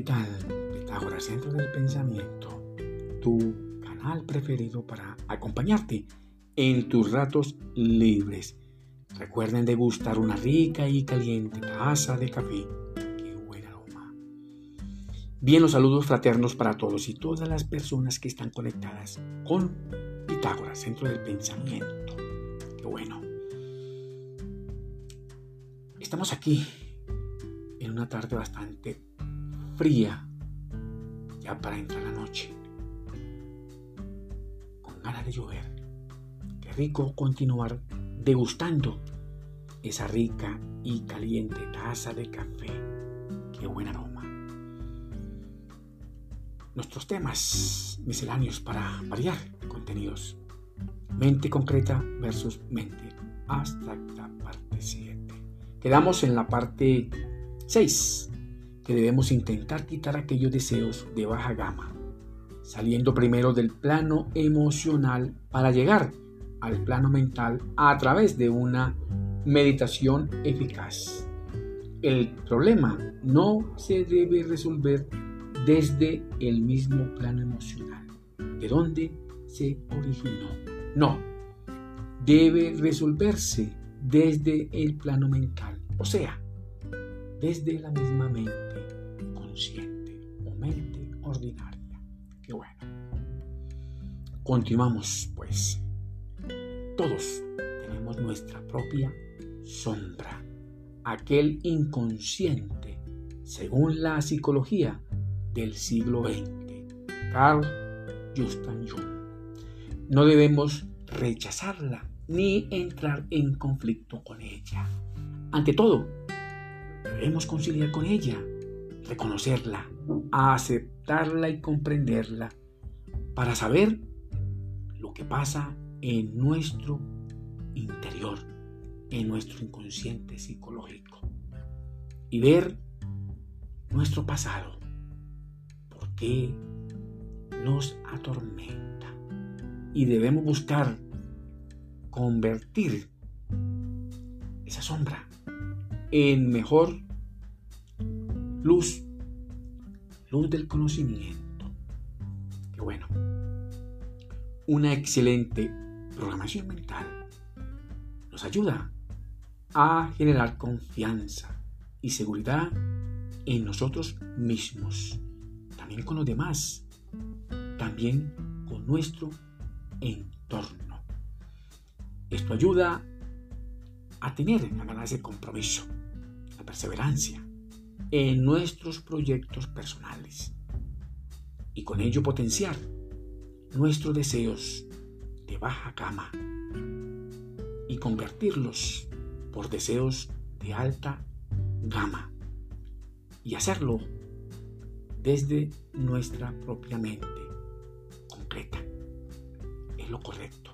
¿qué tal? Pitágoras, Centro del Pensamiento, tu canal preferido para acompañarte en tus ratos libres. Recuerden degustar una rica y caliente taza de café. ¡Qué buen aroma! Bien, los saludos fraternos para todos y todas las personas que están conectadas con Pitágoras, Centro del Pensamiento. ¡Qué bueno! Estamos aquí en una tarde bastante fría, ya para entrar la noche, con ganas de llover. Qué rico continuar degustando esa rica y caliente taza de café. Qué buen aroma. Nuestros temas misceláneos para variar contenidos. Mente concreta versus mente abstracta, parte 7. Quedamos en la parte 6 debemos intentar quitar aquellos deseos de baja gama, saliendo primero del plano emocional para llegar al plano mental a través de una meditación eficaz. El problema no se debe resolver desde el mismo plano emocional, de donde se originó. No, debe resolverse desde el plano mental, o sea, desde la misma mente consciente o mente ordinaria. Qué bueno. Continuamos pues. Todos tenemos nuestra propia sombra, aquel inconsciente, según la psicología del siglo XX. Carl Justin Jung. No debemos rechazarla ni entrar en conflicto con ella. Ante todo, debemos conciliar con ella reconocerla, aceptarla y comprenderla, para saber lo que pasa en nuestro interior, en nuestro inconsciente psicológico, y ver nuestro pasado, por qué nos atormenta. Y debemos buscar convertir esa sombra en mejor luz, luz del conocimiento. Qué bueno. Una excelente programación mental nos ayuda a generar confianza y seguridad en nosotros mismos, también con los demás, también con nuestro entorno. Esto ayuda a tener a ganar ese compromiso, la perseverancia, en nuestros proyectos personales y con ello potenciar nuestros deseos de baja gama y convertirlos por deseos de alta gama y hacerlo desde nuestra propia mente concreta. Es lo correcto.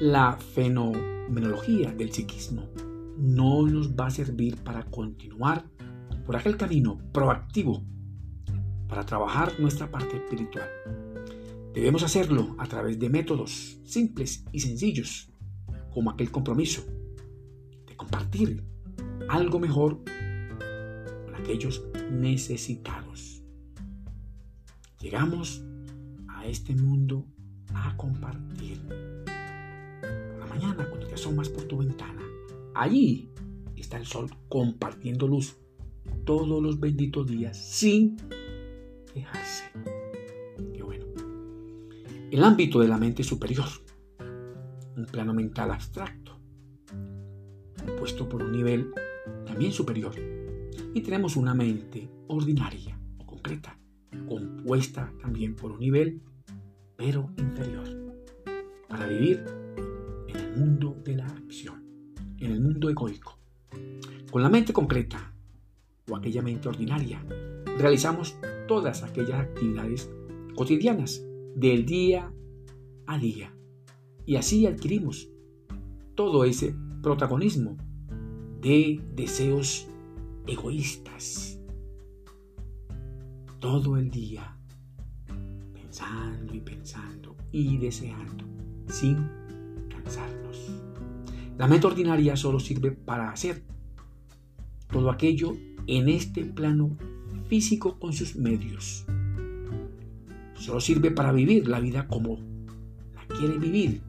La fenomenología del psiquismo no nos va a servir para continuar por aquel camino proactivo para trabajar nuestra parte espiritual. Debemos hacerlo a través de métodos simples y sencillos, como aquel compromiso de compartir algo mejor con aquellos necesitados. Llegamos a este mundo a compartir. Por la mañana, cuando te asomas por tu ventana, Allí está el sol compartiendo luz todos los benditos días sin dejarse. Qué bueno. El ámbito de la mente superior, un plano mental abstracto, compuesto por un nivel también superior. Y tenemos una mente ordinaria o concreta, compuesta también por un nivel, pero inferior, para vivir en el mundo de la acción en el mundo egoico. Con la mente concreta o aquella mente ordinaria, realizamos todas aquellas actividades cotidianas del día a día. Y así adquirimos todo ese protagonismo de deseos egoístas. Todo el día pensando y pensando y deseando sin cansarnos. La mente ordinaria solo sirve para hacer todo aquello en este plano físico con sus medios. Solo sirve para vivir la vida como la quiere vivir,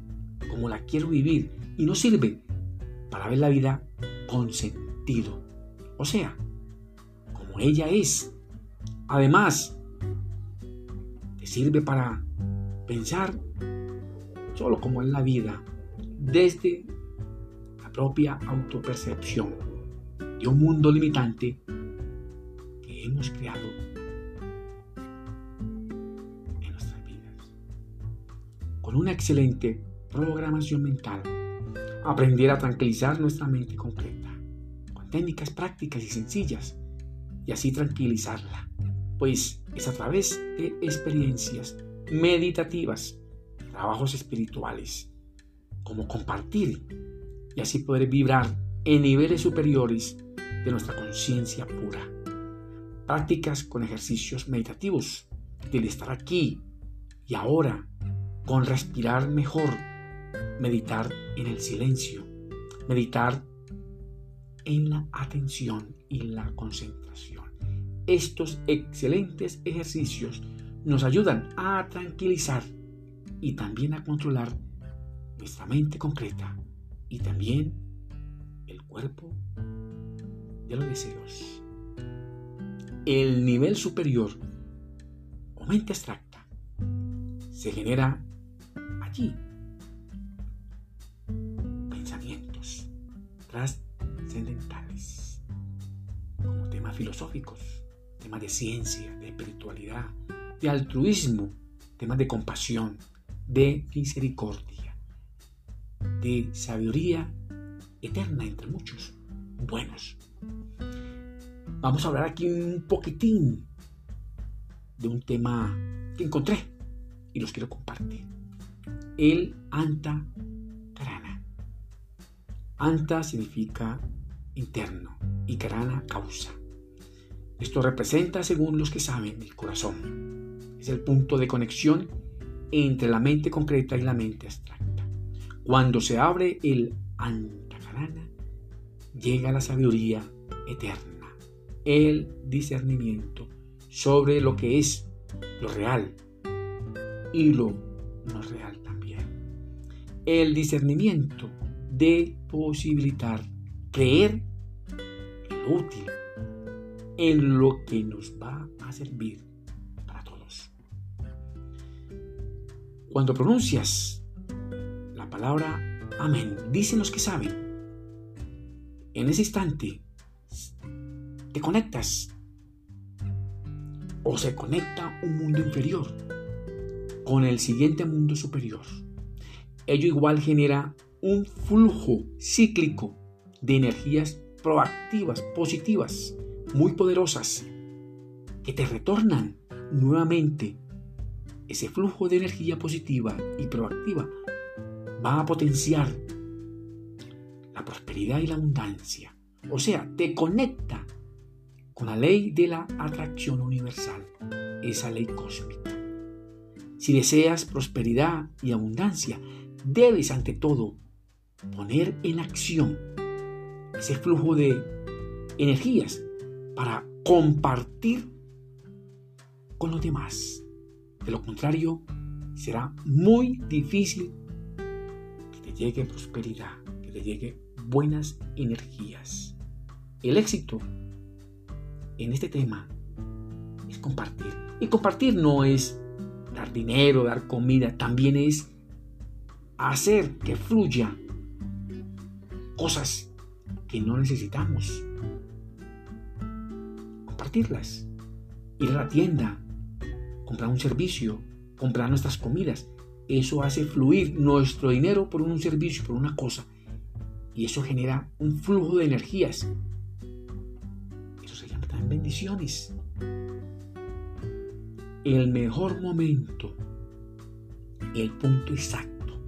como la quiero vivir, y no sirve para ver la vida con sentido. O sea, como ella es. Además, te sirve para pensar solo como es la vida, desde propia autopercepción de un mundo limitante que hemos creado en nuestras vidas. Con una excelente programación mental, aprender a tranquilizar nuestra mente concreta, con técnicas prácticas y sencillas, y así tranquilizarla, pues es a través de experiencias meditativas, trabajos espirituales, como compartir y así poder vibrar en niveles superiores de nuestra conciencia pura. Prácticas con ejercicios meditativos, del estar aquí y ahora, con respirar mejor, meditar en el silencio, meditar en la atención y la concentración. Estos excelentes ejercicios nos ayudan a tranquilizar y también a controlar nuestra mente concreta y también el cuerpo de los deseos. El nivel superior o mente abstracta se genera allí. Pensamientos trascendentales como temas filosóficos, temas de ciencia, de espiritualidad, de altruismo, temas de compasión, de misericordia, de sabiduría eterna entre muchos buenos. Vamos a hablar aquí un poquitín de un tema que encontré y los quiero compartir. El Anta Karana. Anta significa interno y Karana causa. Esto representa, según los que saben, el corazón es el punto de conexión entre la mente concreta y la mente abstracta. Cuando se abre el antakarana, llega la sabiduría eterna, el discernimiento sobre lo que es lo real y lo no real también. El discernimiento de posibilitar creer lo útil, en lo que nos va a servir Cuando pronuncias palabra amén, dicen los que saben, en ese instante te conectas. O se conecta un mundo inferior con el siguiente mundo superior. Ello igual genera un flujo cíclico de energías proactivas, positivas, muy poderosas, que te retornan nuevamente ese flujo de energía positiva y proactiva va a potenciar la prosperidad y la abundancia. O sea, te conecta con la ley de la atracción universal, esa ley cósmica. Si deseas prosperidad y abundancia, debes ante todo poner en acción ese flujo de energías para compartir con los demás. De lo contrario, será muy difícil llegue prosperidad, que te llegue buenas energías. El éxito en este tema es compartir. Y compartir no es dar dinero, dar comida, también es hacer que fluya cosas que no necesitamos. Compartirlas. Ir a la tienda, comprar un servicio, comprar nuestras comidas. Eso hace fluir nuestro dinero por un servicio, por una cosa. Y eso genera un flujo de energías. Eso se llama también bendiciones. El mejor momento, el punto exacto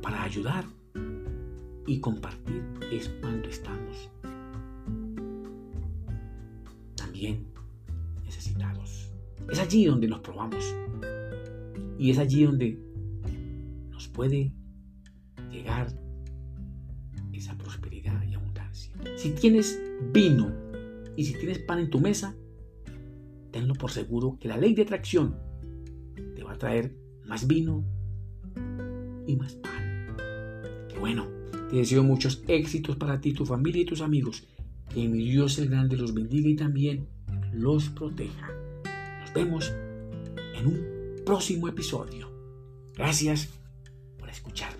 para ayudar y compartir es cuando estamos también necesitados. Es allí donde nos probamos. Y es allí donde nos puede llegar esa prosperidad y abundancia. Si tienes vino y si tienes pan en tu mesa, tenlo por seguro que la ley de atracción te va a traer más vino y más pan. Bueno, te deseo muchos éxitos para ti, tu familia y tus amigos. Que mi Dios el Grande los bendiga y también los proteja. Nos vemos en un próximo episodio. Gracias escuchar.